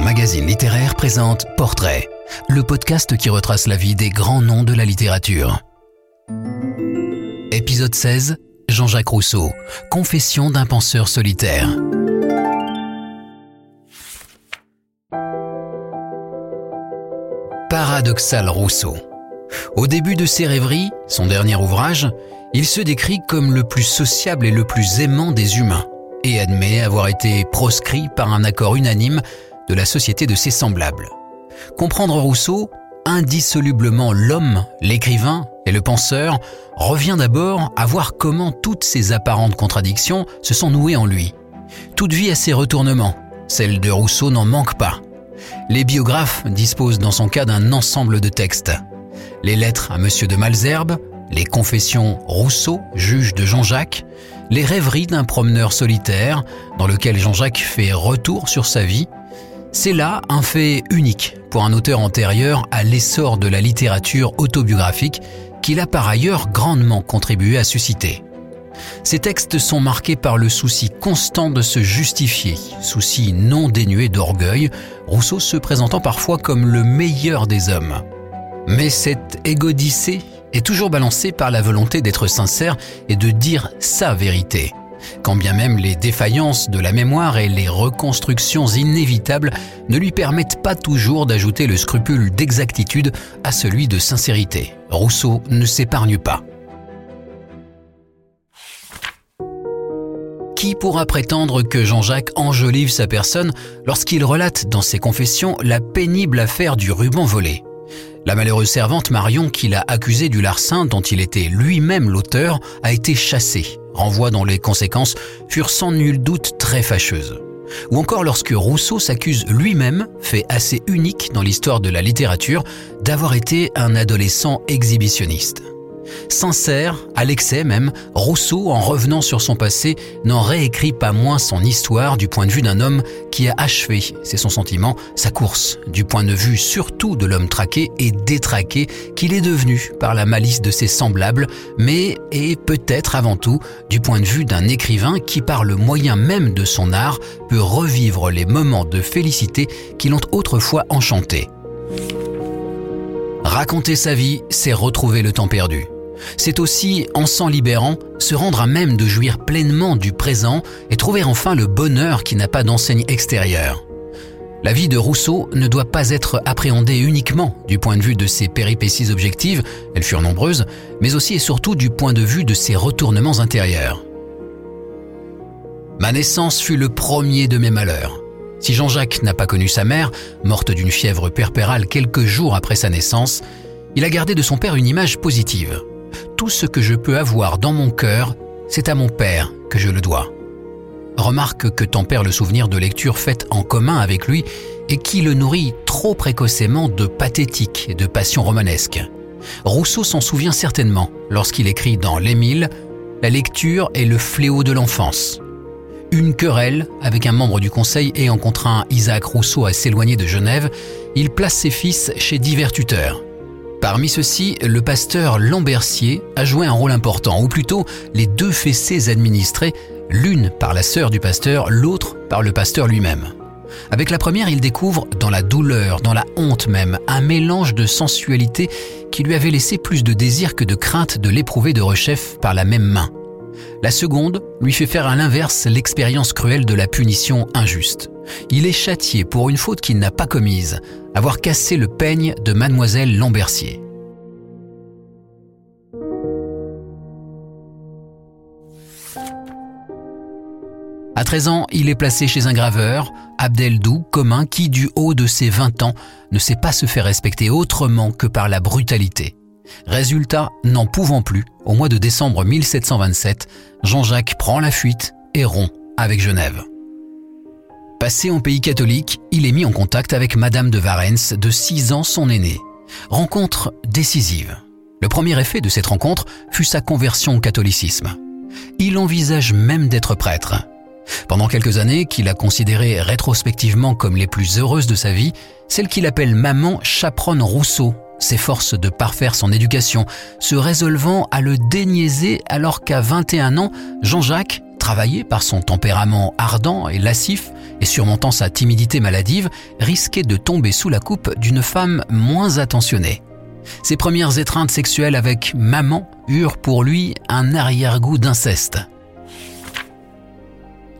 Magazine Littéraire présente Portrait, le podcast qui retrace la vie des grands noms de la littérature. Épisode 16, Jean-Jacques Rousseau, Confession d'un penseur solitaire. Paradoxal Rousseau. Au début de ses rêveries, son dernier ouvrage, il se décrit comme le plus sociable et le plus aimant des humains et admet avoir été proscrit par un accord unanime de la société de ses semblables. Comprendre Rousseau, indissolublement l'homme, l'écrivain et le penseur, revient d'abord à voir comment toutes ces apparentes contradictions se sont nouées en lui. Toute vie a ses retournements, celle de Rousseau n'en manque pas. Les biographes disposent dans son cas d'un ensemble de textes. Les lettres à Monsieur de Malzerbe, les confessions Rousseau, juge de Jean-Jacques, les rêveries d'un promeneur solitaire, dans lequel Jean-Jacques fait retour sur sa vie, c'est là un fait unique pour un auteur antérieur à l'essor de la littérature autobiographique qu'il a par ailleurs grandement contribué à susciter. Ces textes sont marqués par le souci constant de se justifier, souci non dénué d'orgueil, Rousseau se présentant parfois comme le meilleur des hommes. Mais cette égodicée est toujours balancé par la volonté d'être sincère et de dire sa vérité. Quand bien même les défaillances de la mémoire et les reconstructions inévitables ne lui permettent pas toujours d'ajouter le scrupule d'exactitude à celui de sincérité. Rousseau ne s'épargne pas. Qui pourra prétendre que Jean-Jacques enjolive sa personne lorsqu'il relate dans ses confessions la pénible affaire du ruban volé? La malheureuse servante Marion, qui l'a accusé du larcin dont il était lui-même l'auteur, a été chassée, renvoi dont les conséquences furent sans nul doute très fâcheuses. Ou encore lorsque Rousseau s'accuse lui-même, fait assez unique dans l'histoire de la littérature, d'avoir été un adolescent exhibitionniste. Sincère, à l'excès même, Rousseau, en revenant sur son passé, n'en réécrit pas moins son histoire du point de vue d'un homme qui a achevé, c'est son sentiment, sa course, du point de vue surtout de l'homme traqué et détraqué qu'il est devenu par la malice de ses semblables, mais et peut-être avant tout du point de vue d'un écrivain qui par le moyen même de son art peut revivre les moments de félicité qui l'ont autrefois enchanté. Raconter sa vie, c'est retrouver le temps perdu. C'est aussi, en s'en libérant, se rendre à même de jouir pleinement du présent et trouver enfin le bonheur qui n'a pas d'enseigne extérieure. La vie de Rousseau ne doit pas être appréhendée uniquement du point de vue de ses péripéties objectives, elles furent nombreuses, mais aussi et surtout du point de vue de ses retournements intérieurs. Ma naissance fut le premier de mes malheurs. Si Jean-Jacques n'a pas connu sa mère, morte d'une fièvre perpérale quelques jours après sa naissance, il a gardé de son père une image positive tout ce que je peux avoir dans mon cœur, c'est à mon père que je le dois. Remarque que tempère le souvenir de lectures faites en commun avec lui et qui le nourrit trop précocement de pathétique et de passion romanesque. Rousseau s'en souvient certainement lorsqu'il écrit dans L'Émile La lecture est le fléau de l'enfance. Une querelle avec un membre du conseil ayant contraint Isaac Rousseau à s'éloigner de Genève, il place ses fils chez divers tuteurs. Parmi ceux-ci, le pasteur Lambercier a joué un rôle important, ou plutôt les deux fessées administrées, l'une par la sœur du pasteur, l'autre par le pasteur lui-même. Avec la première, il découvre, dans la douleur, dans la honte même, un mélange de sensualité qui lui avait laissé plus de désir que de crainte de l'éprouver de rechef par la même main. La seconde lui fait faire à l'inverse l'expérience cruelle de la punition injuste. Il est châtié pour une faute qu'il n'a pas commise, avoir cassé le peigne de mademoiselle Lambercier. À 13 ans, il est placé chez un graveur, Abdeldou, commun, qui, du haut de ses 20 ans, ne sait pas se faire respecter autrement que par la brutalité. Résultat, n'en pouvant plus, au mois de décembre 1727, Jean-Jacques prend la fuite et rompt avec Genève. Passé en pays catholique, il est mis en contact avec Madame de Varens, de 6 ans son aînée. Rencontre décisive. Le premier effet de cette rencontre fut sa conversion au catholicisme. Il envisage même d'être prêtre. Pendant quelques années, qu'il a considérées rétrospectivement comme les plus heureuses de sa vie, celle qu'il appelle maman chaperonne Rousseau s'efforce de parfaire son éducation, se résolvant à le déniaiser alors qu'à 21 ans, Jean-Jacques, travaillé par son tempérament ardent et lascif, et surmontant sa timidité maladive, risquait de tomber sous la coupe d'une femme moins attentionnée. Ses premières étreintes sexuelles avec maman eurent pour lui un arrière-goût d'inceste.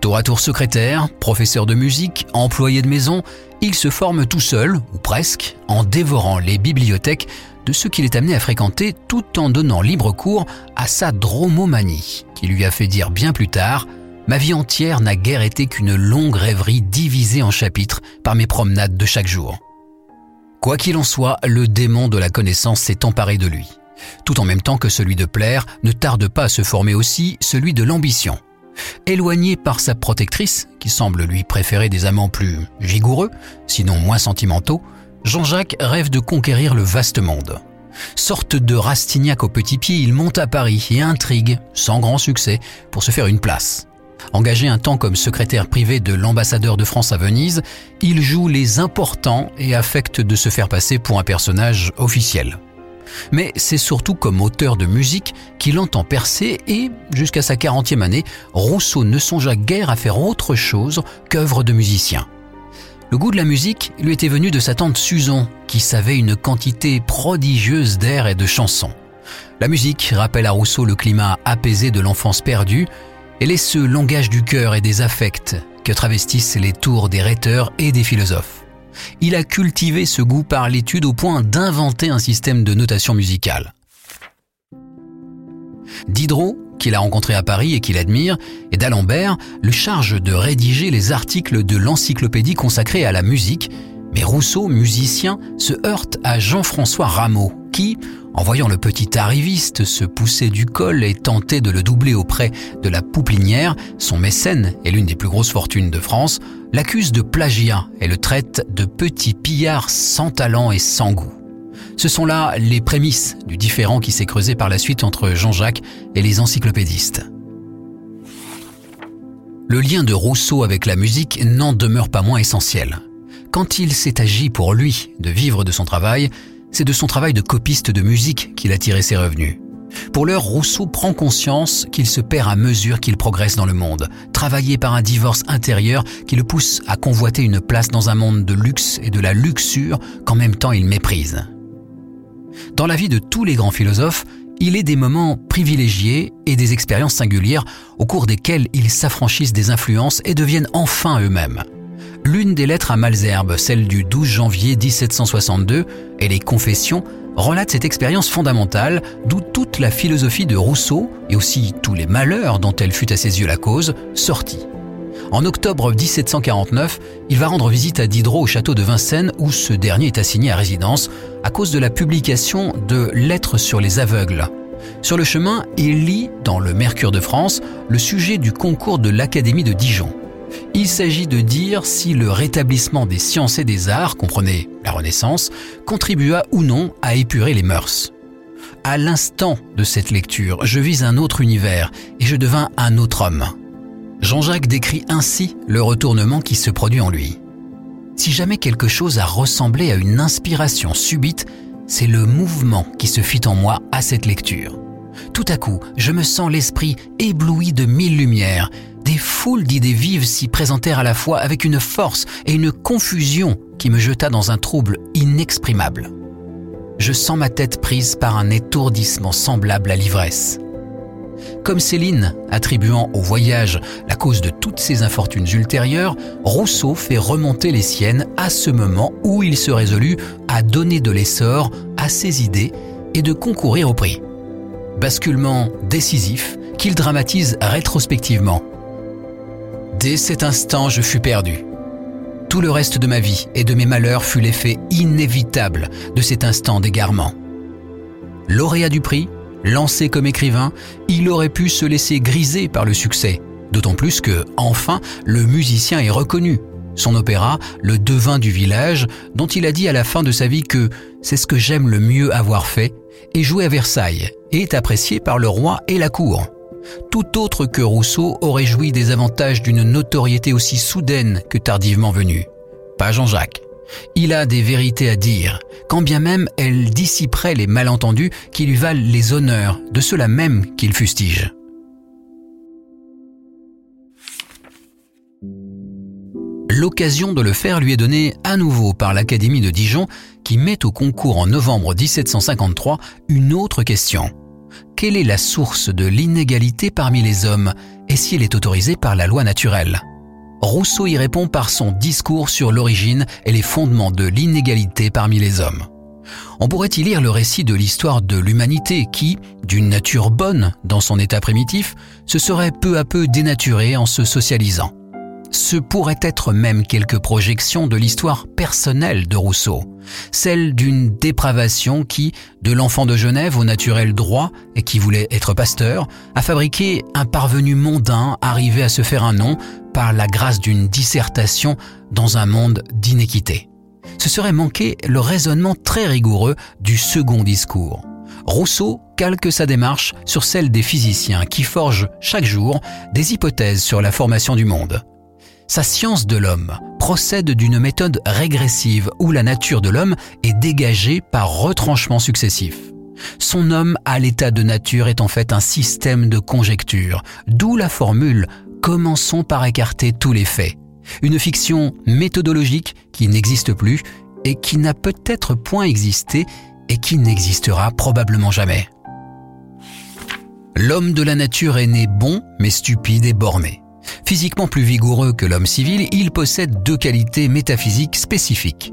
Tour à tour secrétaire, professeur de musique, employé de maison, il se forme tout seul, ou presque, en dévorant les bibliothèques de ceux qu'il est amené à fréquenter tout en donnant libre cours à sa dromomanie, qui lui a fait dire bien plus tard Ma vie entière n'a guère été qu'une longue rêverie divisée en chapitres par mes promenades de chaque jour. Quoi qu'il en soit, le démon de la connaissance s'est emparé de lui. Tout en même temps que celui de plaire, ne tarde pas à se former aussi celui de l'ambition. Éloigné par sa protectrice, qui semble lui préférer des amants plus vigoureux, sinon moins sentimentaux, Jean-Jacques rêve de conquérir le vaste monde. Sorte de Rastignac au petit pied, il monte à Paris et intrigue, sans grand succès, pour se faire une place. Engagé un temps comme secrétaire privé de l'ambassadeur de France à Venise, il joue les importants et affecte de se faire passer pour un personnage officiel. Mais c'est surtout comme auteur de musique qu'il entend percer et, jusqu'à sa 40e année, Rousseau ne songea guère à faire autre chose qu'œuvre de musicien. Le goût de la musique lui était venu de sa tante Suzon, qui savait une quantité prodigieuse d'airs et de chansons. La musique rappelle à Rousseau le climat apaisé de l'enfance perdue elle est ce langage du cœur et des affects que travestissent les tours des rhéteurs et des philosophes. Il a cultivé ce goût par l'étude au point d'inventer un système de notation musicale. Diderot, qu'il a rencontré à Paris et qu'il admire, et d'Alembert, le charge de rédiger les articles de l'encyclopédie consacrée à la musique, mais Rousseau, musicien, se heurte à Jean-François Rameau, qui, en voyant le petit arriviste se pousser du col et tenter de le doubler auprès de la pouplinière, son mécène et l'une des plus grosses fortunes de France, l'accuse de plagiat et le traite de petit pillard sans talent et sans goût. Ce sont là les prémices du différend qui s'est creusé par la suite entre Jean-Jacques et les encyclopédistes. Le lien de Rousseau avec la musique n'en demeure pas moins essentiel. Quand il s'est agi pour lui de vivre de son travail, c'est de son travail de copiste de musique qu'il a tiré ses revenus. Pour l'heure, Rousseau prend conscience qu'il se perd à mesure qu'il progresse dans le monde, travaillé par un divorce intérieur qui le pousse à convoiter une place dans un monde de luxe et de la luxure qu'en même temps il méprise. Dans la vie de tous les grands philosophes, il est des moments privilégiés et des expériences singulières au cours desquelles ils s'affranchissent des influences et deviennent enfin eux-mêmes. L'une des lettres à Malzerbe, celle du 12 janvier 1762, et les Confessions, relate cette expérience fondamentale, d'où toute la philosophie de Rousseau, et aussi tous les malheurs dont elle fut à ses yeux la cause, sortit. En octobre 1749, il va rendre visite à Diderot au château de Vincennes où ce dernier est assigné à résidence à cause de la publication de Lettres sur les aveugles. Sur le chemin, il lit, dans le Mercure de France, le sujet du concours de l'Académie de Dijon. Il s'agit de dire si le rétablissement des sciences et des arts, comprenez la Renaissance, contribua ou non à épurer les mœurs. À l'instant de cette lecture, je vis un autre univers et je devins un autre homme. Jean-Jacques décrit ainsi le retournement qui se produit en lui. Si jamais quelque chose a ressemblé à une inspiration subite, c'est le mouvement qui se fit en moi à cette lecture. Tout à coup, je me sens l'esprit ébloui de mille lumières, des foules d'idées vives s'y présentèrent à la fois avec une force et une confusion qui me jeta dans un trouble inexprimable. Je sens ma tête prise par un étourdissement semblable à l'ivresse. Comme Céline, attribuant au voyage la cause de toutes ses infortunes ultérieures, Rousseau fait remonter les siennes à ce moment où il se résolut à donner de l'essor à ses idées et de concourir au prix. Basculement décisif qu'il dramatise rétrospectivement Dès cet instant, je fus perdu. Tout le reste de ma vie et de mes malheurs fut l'effet inévitable de cet instant d'égarement. Lauréat du prix, lancé comme écrivain, il aurait pu se laisser griser par le succès, d'autant plus que, enfin, le musicien est reconnu. Son opéra, Le devin du village, dont il a dit à la fin de sa vie que c'est ce que j'aime le mieux avoir fait, est joué à Versailles et est apprécié par le roi et la cour. Tout autre que Rousseau aurait joui des avantages d'une notoriété aussi soudaine que tardivement venue. Pas Jean-Jacques. Il a des vérités à dire, quand bien même elles dissiperaient les malentendus qui lui valent les honneurs de ceux-là même qu'il fustige. L'occasion de le faire lui est donnée à nouveau par l'Académie de Dijon qui met au concours en novembre 1753 une autre question. Quelle est la source de l'inégalité parmi les hommes et si elle est autorisée par la loi naturelle Rousseau y répond par son discours sur l'origine et les fondements de l'inégalité parmi les hommes. On pourrait y lire le récit de l'histoire de l'humanité qui, d'une nature bonne dans son état primitif, se serait peu à peu dénaturée en se socialisant. Ce pourrait être même quelques projections de l'histoire personnelle de Rousseau, celle d'une dépravation qui, de l'enfant de Genève au naturel droit et qui voulait être pasteur, a fabriqué un parvenu mondain arrivé à se faire un nom par la grâce d'une dissertation dans un monde d'inéquité ce serait manquer le raisonnement très rigoureux du second discours. Rousseau calque sa démarche sur celle des physiciens qui forgent chaque jour des hypothèses sur la formation du monde. Sa science de l'homme procède d'une méthode régressive où la nature de l'homme est dégagée par retranchements successifs. Son homme à l'état de nature est en fait un système de conjectures, d'où la formule Commençons par écarter tous les faits une fiction méthodologique qui n'existe plus et qui n'a peut-être point existé et qui n'existera probablement jamais. L'homme de la nature est né bon mais stupide et borné. Physiquement plus vigoureux que l'homme civil, il possède deux qualités métaphysiques spécifiques.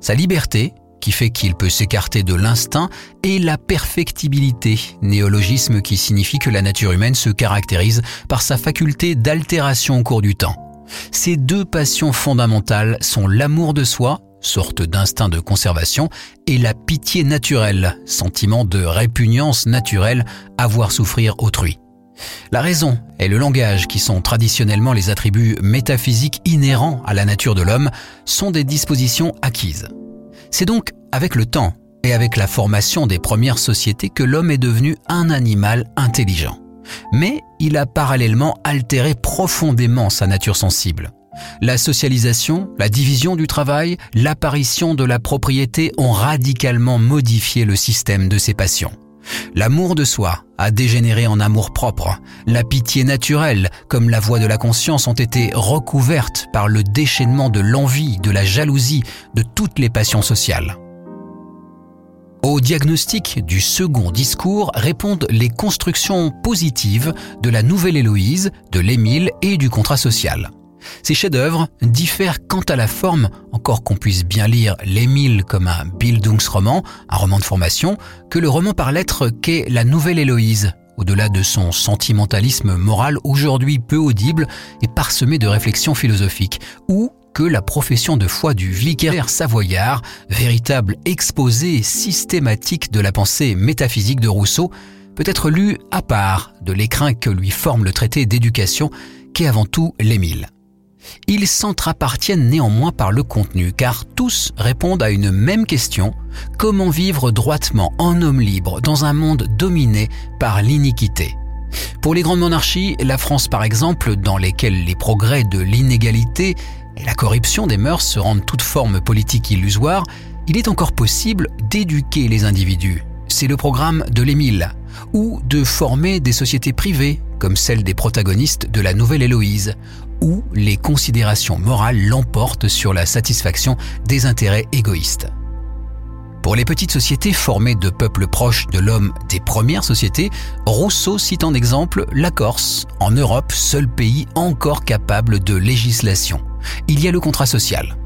Sa liberté, qui fait qu'il peut s'écarter de l'instinct, et la perfectibilité, néologisme qui signifie que la nature humaine se caractérise par sa faculté d'altération au cours du temps. Ces deux passions fondamentales sont l'amour de soi, sorte d'instinct de conservation, et la pitié naturelle, sentiment de répugnance naturelle à voir souffrir autrui. La raison et le langage, qui sont traditionnellement les attributs métaphysiques inhérents à la nature de l'homme, sont des dispositions acquises. C'est donc avec le temps et avec la formation des premières sociétés que l'homme est devenu un animal intelligent mais il a parallèlement altéré profondément sa nature sensible. La socialisation, la division du travail, l'apparition de la propriété ont radicalement modifié le système de ses passions. L'amour de soi a dégénéré en amour propre. La pitié naturelle, comme la voix de la conscience, ont été recouvertes par le déchaînement de l'envie, de la jalousie, de toutes les passions sociales. Au diagnostic du second discours répondent les constructions positives de la Nouvelle Héloïse, de l'Émile et du contrat social. Ces chefs-d'œuvre diffèrent quant à la forme, encore qu'on puisse bien lire l'Émile comme un Bildungsroman, un roman de formation, que le roman par lettres qu'est la Nouvelle Héloïse, au-delà de son sentimentalisme moral aujourd'hui peu audible et parsemé de réflexions philosophiques, ou que la profession de foi du vicaire savoyard, véritable exposé systématique de la pensée métaphysique de Rousseau, peut être lue à part de l'écrin que lui forme le traité d'éducation qu'est avant tout l'Émile. Ils s'entr'appartiennent néanmoins par le contenu, car tous répondent à une même question, comment vivre droitement en homme libre dans un monde dominé par l'iniquité? Pour les grandes monarchies, la France par exemple, dans lesquelles les progrès de l'inégalité et la corruption des mœurs se rendent toute forme politique illusoire, il est encore possible d'éduquer les individus. C'est le programme de l'Émile, ou de former des sociétés privées, comme celle des protagonistes de la Nouvelle Héloïse, où les considérations morales l'emportent sur la satisfaction des intérêts égoïstes. Pour les petites sociétés formées de peuples proches de l'homme des premières sociétés, Rousseau cite en exemple la Corse, en Europe seul pays encore capable de législation. Il y a le contrat social.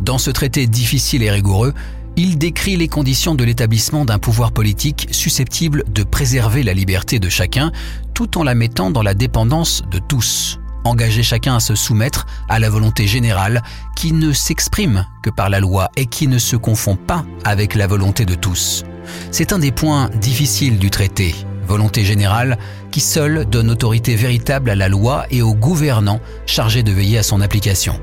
Dans ce traité difficile et rigoureux, il décrit les conditions de l'établissement d'un pouvoir politique susceptible de préserver la liberté de chacun tout en la mettant dans la dépendance de tous engager chacun à se soumettre à la volonté générale qui ne s'exprime que par la loi et qui ne se confond pas avec la volonté de tous. C'est un des points difficiles du traité, volonté générale qui seule donne autorité véritable à la loi et aux gouvernants chargés de veiller à son application.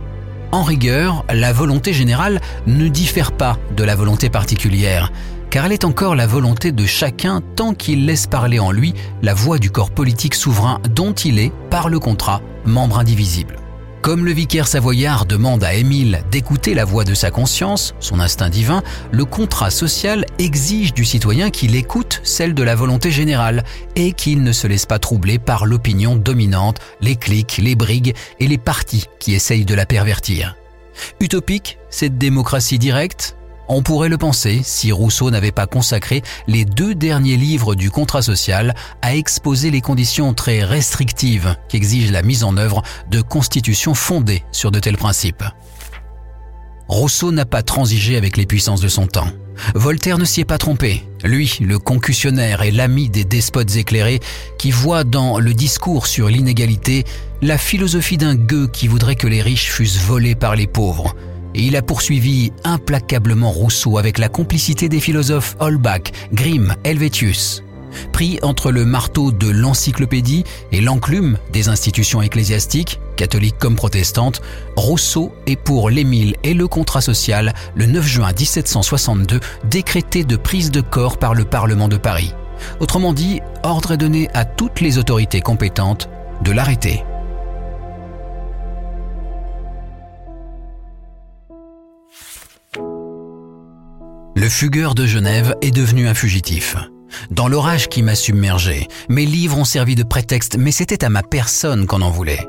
En rigueur, la volonté générale ne diffère pas de la volonté particulière, car elle est encore la volonté de chacun tant qu'il laisse parler en lui la voix du corps politique souverain dont il est, par le contrat, membre indivisible. Comme le vicaire savoyard demande à Émile d'écouter la voix de sa conscience, son instinct divin, le contrat social exige du citoyen qu'il écoute celle de la volonté générale et qu'il ne se laisse pas troubler par l'opinion dominante, les clics, les brigues et les partis qui essayent de la pervertir. Utopique, cette démocratie directe? On pourrait le penser si Rousseau n'avait pas consacré les deux derniers livres du contrat social à exposer les conditions très restrictives qu'exige la mise en œuvre de constitutions fondées sur de tels principes. Rousseau n'a pas transigé avec les puissances de son temps. Voltaire ne s'y est pas trompé. Lui, le concussionnaire et l'ami des despotes éclairés, qui voit dans le discours sur l'inégalité la philosophie d'un gueux qui voudrait que les riches fussent volés par les pauvres. Et il a poursuivi implacablement Rousseau avec la complicité des philosophes Holbach, Grimm, Helvétius. Pris entre le marteau de l'encyclopédie et l'enclume des institutions ecclésiastiques, catholiques comme protestantes, Rousseau est pour l'Émile et le contrat social le 9 juin 1762 décrété de prise de corps par le Parlement de Paris. Autrement dit, ordre est donné à toutes les autorités compétentes de l'arrêter. Fugueur de Genève est devenu un fugitif. Dans l'orage qui m'a submergé, mes livres ont servi de prétexte, mais c'était à ma personne qu'on en voulait.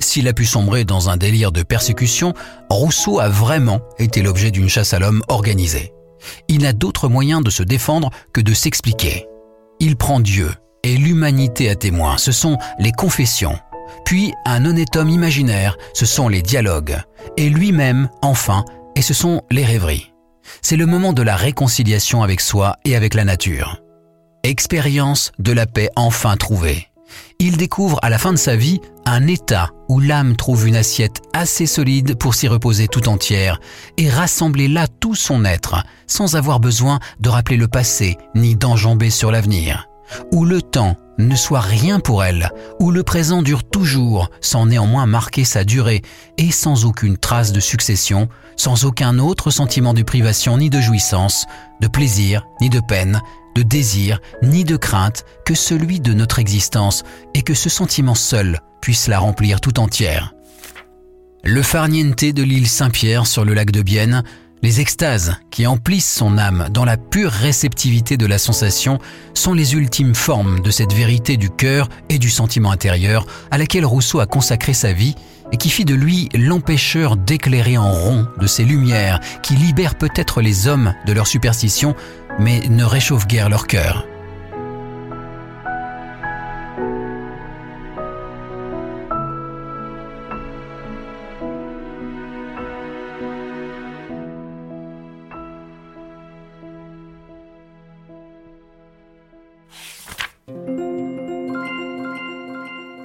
S'il a pu sombrer dans un délire de persécution, Rousseau a vraiment été l'objet d'une chasse à l'homme organisée. Il n'a d'autre moyen de se défendre que de s'expliquer. Il prend Dieu et l'humanité à témoin, ce sont les confessions. Puis un honnête homme imaginaire, ce sont les dialogues. Et lui-même, enfin, et ce sont les rêveries. C'est le moment de la réconciliation avec soi et avec la nature. Expérience de la paix enfin trouvée. Il découvre à la fin de sa vie un état où l'âme trouve une assiette assez solide pour s'y reposer tout entière et rassembler là tout son être sans avoir besoin de rappeler le passé ni d'enjamber sur l'avenir. Où le temps ne soit rien pour elle, où le présent dure toujours sans néanmoins marquer sa durée et sans aucune trace de succession, sans aucun autre sentiment de privation ni de jouissance, de plaisir ni de peine, de désir ni de crainte que celui de notre existence et que ce sentiment seul puisse la remplir tout entière. Le farniente de l'île Saint-Pierre sur le lac de Bienne, les extases qui emplissent son âme dans la pure réceptivité de la sensation sont les ultimes formes de cette vérité du cœur et du sentiment intérieur à laquelle Rousseau a consacré sa vie et qui fit de lui l'empêcheur d'éclairer en rond de ces lumières qui libèrent peut-être les hommes de leur superstition mais ne réchauffent guère leur cœur.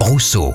Rousseau